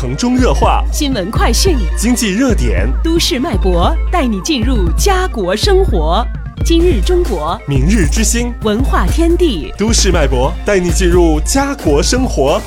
城中热话、新闻快讯、经济热点、都市脉搏，带你进入家国生活。今日中国，明日之星，文化天地，都市脉搏，带你进入家国生活。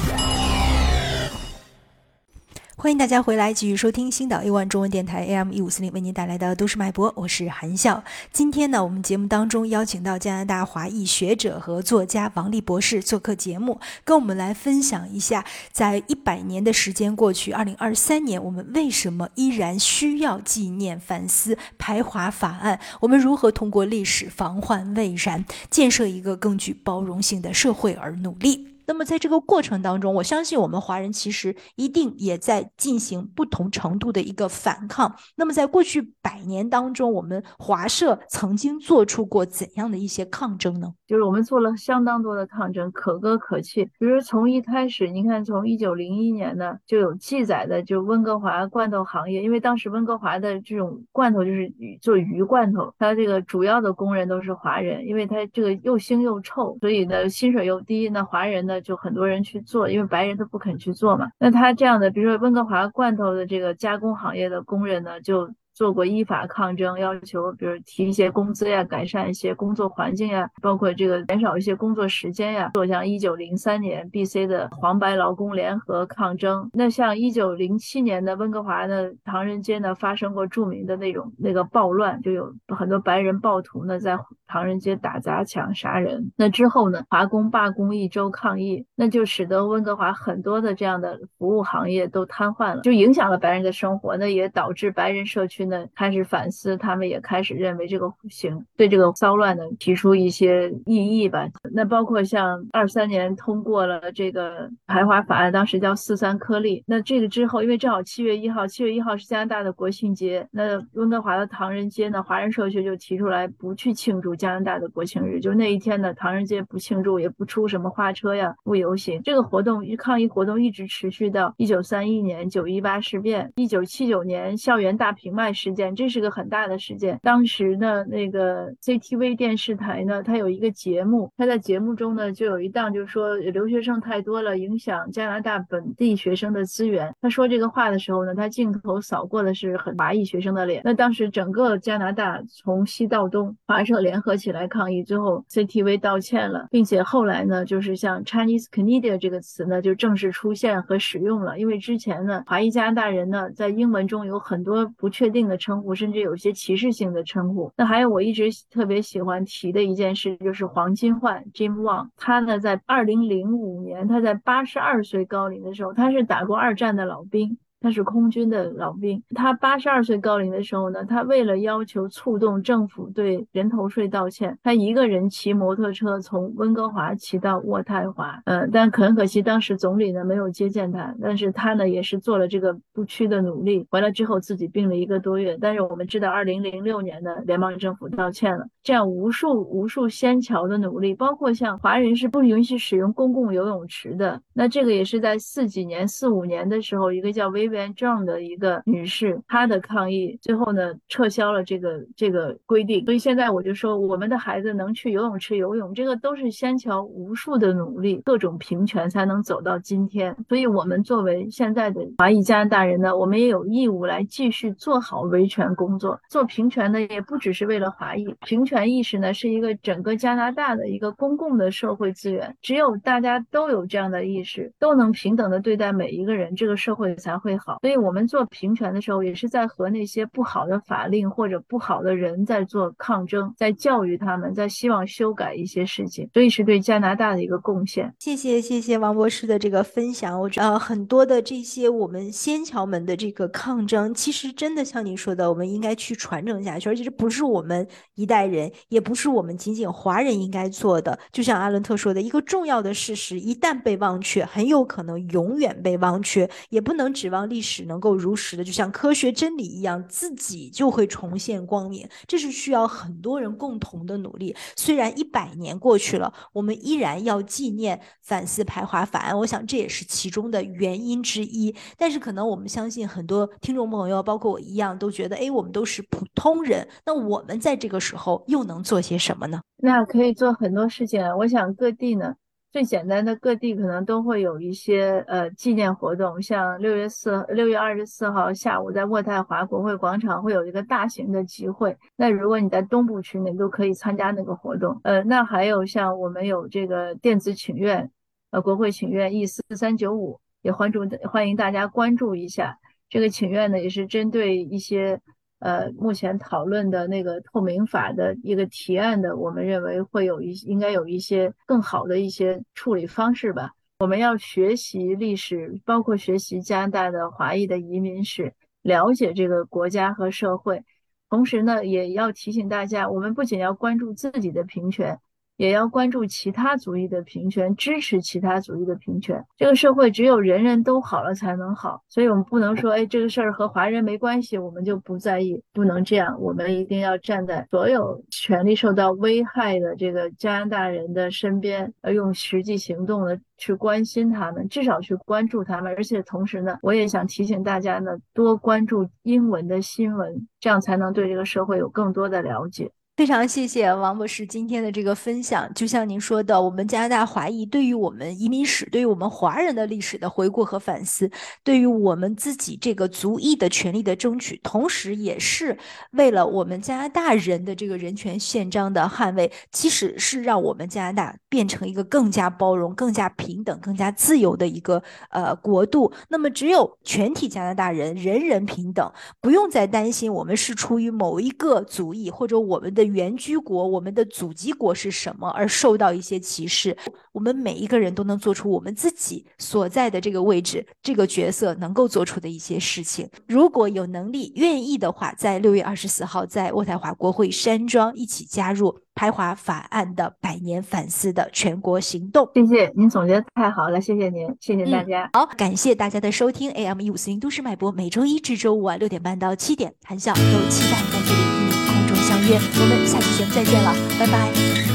欢迎大家回来，继续收听星岛 A One 中文电台 AM 一五四零为您带来的都市脉搏，我是韩笑。今天呢，我们节目当中邀请到加拿大华裔学者和作家王丽博士做客节目，跟我们来分享一下，在一百年的时间过去，二零二三年，我们为什么依然需要纪念反思排华法案？我们如何通过历史防患未然，建设一个更具包容性的社会而努力？那么在这个过程当中，我相信我们华人其实一定也在进行不同程度的一个反抗。那么在过去百年当中，我们华社曾经做出过怎样的一些抗争呢？就是我们做了相当多的抗争，可歌可泣。比如从一开始，你看从一九零一年呢就有记载的，就温哥华罐头行业，因为当时温哥华的这种罐头就是做鱼罐头，它这个主要的工人都是华人，因为它这个又腥又臭，所以呢薪水又低，那华人呢。就很多人去做，因为白人都不肯去做嘛。那他这样的，比如说温哥华罐头的这个加工行业的工人呢，就。做过依法抗争，要求比如提一些工资呀，改善一些工作环境呀，包括这个减少一些工作时间呀。做像一九零三年 B.C 的黄白劳工联合抗争，那像一九零七年的温哥华的唐人街呢，发生过著名的那种那个暴乱，就有很多白人暴徒呢在唐人街打砸抢杀人。那之后呢，华工罢工一周抗议，那就使得温哥华很多的这样的服务行业都瘫痪了，就影响了白人的生活，那也导致白人社区。呢开始反思，他们也开始认为这个行对这个骚乱呢提出一些异议吧。那包括像二三年通过了这个排华法案，当时叫四三颗粒。那这个之后，因为正好七月一号，七月一号是加拿大的国庆节，那温哥华的唐人街呢，华人社区就提出来不去庆祝加拿大的国庆日，就那一天呢，唐人街不庆祝，也不出什么花车呀，不游行。这个活动抗议活动一直持续到一九三一年九一八事变，一九七九年校园大平卖。事件，这是个很大的事件。当时呢，那个 CTV 电视台呢，它有一个节目，它在节目中呢，就有一档，就是说留学生太多了，影响加拿大本地学生的资源。他说这个话的时候呢，他镜头扫过的是很华裔学生的脸。那当时整个加拿大从西到东，华社联合起来抗议，最后 CTV 道歉了，并且后来呢，就是像 Chinese Canadian 这个词呢，就正式出现和使用了。因为之前呢，华裔加拿大人呢，在英文中有很多不确定。的称呼，甚至有些歧视性的称呼。那还有我一直特别喜欢提的一件事，就是黄金焕 Jim Wang。他呢，在二零零五年，他在八十二岁高龄的时候，他是打过二战的老兵。他是空军的老兵，他八十二岁高龄的时候呢，他为了要求触动政府对人头税道歉，他一个人骑摩托车从温哥华骑到渥太华，嗯，但很可惜当时总理呢没有接见他，但是他呢也是做了这个不屈的努力。回来之后自己病了一个多月，但是我们知道二零零六年呢，联邦政府道歉了，这样无数无数先侨的努力，包括像华人是不允许使用公共游泳池的，那这个也是在四几年四五年的时候，一个叫微。这样的一个女士，她的抗议最后呢撤销了这个这个规定，所以现在我就说，我们的孩子能去游泳池游泳，这个都是先桥无数的努力，各种平权才能走到今天。所以，我们作为现在的华裔加拿大人呢，我们也有义务来继续做好维权工作。做平权呢，也不只是为了华裔，平权意识呢是一个整个加拿大的一个公共的社会资源。只有大家都有这样的意识，都能平等的对待每一个人，这个社会才会。好，所以我们做平权的时候，也是在和那些不好的法令或者不好的人在做抗争，在教育他们，在希望修改一些事情，所以是对加拿大的一个贡献。谢谢谢谢王博士的这个分享。我觉得很多的这些我们先侨们的这个抗争，其实真的像您说的，我们应该去传承下去，而且这不是我们一代人，也不是我们仅仅华人应该做的。就像阿伦特说的，一个重要的事实一旦被忘却，很有可能永远被忘却，也不能指望。历史能够如实的，就像科学真理一样，自己就会重现光明。这是需要很多人共同的努力。虽然一百年过去了，我们依然要纪念反思排华法案。我想这也是其中的原因之一。但是可能我们相信很多听众朋友，包括我一样，都觉得，哎，我们都是普通人。那我们在这个时候又能做些什么呢？那可以做很多事情。我想各地呢。最简单的，各地可能都会有一些呃纪念活动，像六月四六月二十四号下午在渥太华国会广场会有一个大型的集会。那如果你在东部区，你都可以参加那个活动。呃，那还有像我们有这个电子请愿，呃，国会请愿 E 四三九五，也欢祝欢迎大家关注一下这个请愿呢，也是针对一些。呃，目前讨论的那个透明法的一个提案的，我们认为会有一应该有一些更好的一些处理方式吧。我们要学习历史，包括学习加拿大的华裔的移民史，了解这个国家和社会。同时呢，也要提醒大家，我们不仅要关注自己的平权。也要关注其他族裔的平权，支持其他族裔的平权。这个社会只有人人都好了才能好，所以我们不能说，哎，这个事儿和华人没关系，我们就不在意，不能这样。我们一定要站在所有权利受到危害的这个加拿大人的身边，呃，用实际行动的去关心他们，至少去关注他们。而且同时呢，我也想提醒大家呢，多关注英文的新闻，这样才能对这个社会有更多的了解。非常谢谢王博士今天的这个分享。就像您说的，我们加拿大华裔对于我们移民史、对于我们华人的历史的回顾和反思，对于我们自己这个族裔的权利的争取，同时也是为了我们加拿大人的这个人权宪章的捍卫，其实是让我们加拿大变成一个更加包容、更加平等、更加自由的一个呃国度。那么，只有全体加拿大人人人平等，不用再担心我们是出于某一个族裔或者我们的。原居国，我们的祖籍国是什么而受到一些歧视？我们每一个人都能做出我们自己所在的这个位置、这个角色能够做出的一些事情。如果有能力、愿意的话，在六月二十四号在渥太华国会山庄一起加入排华法案的百年反思的全国行动。谢谢您总结的太好了，谢谢您，谢谢大家。好，感谢大家的收听。AM 一五四零都市脉搏，每周一至周五晚六点半到七点，谈笑都期待在这里。相约，我们下期节目再见了，拜拜。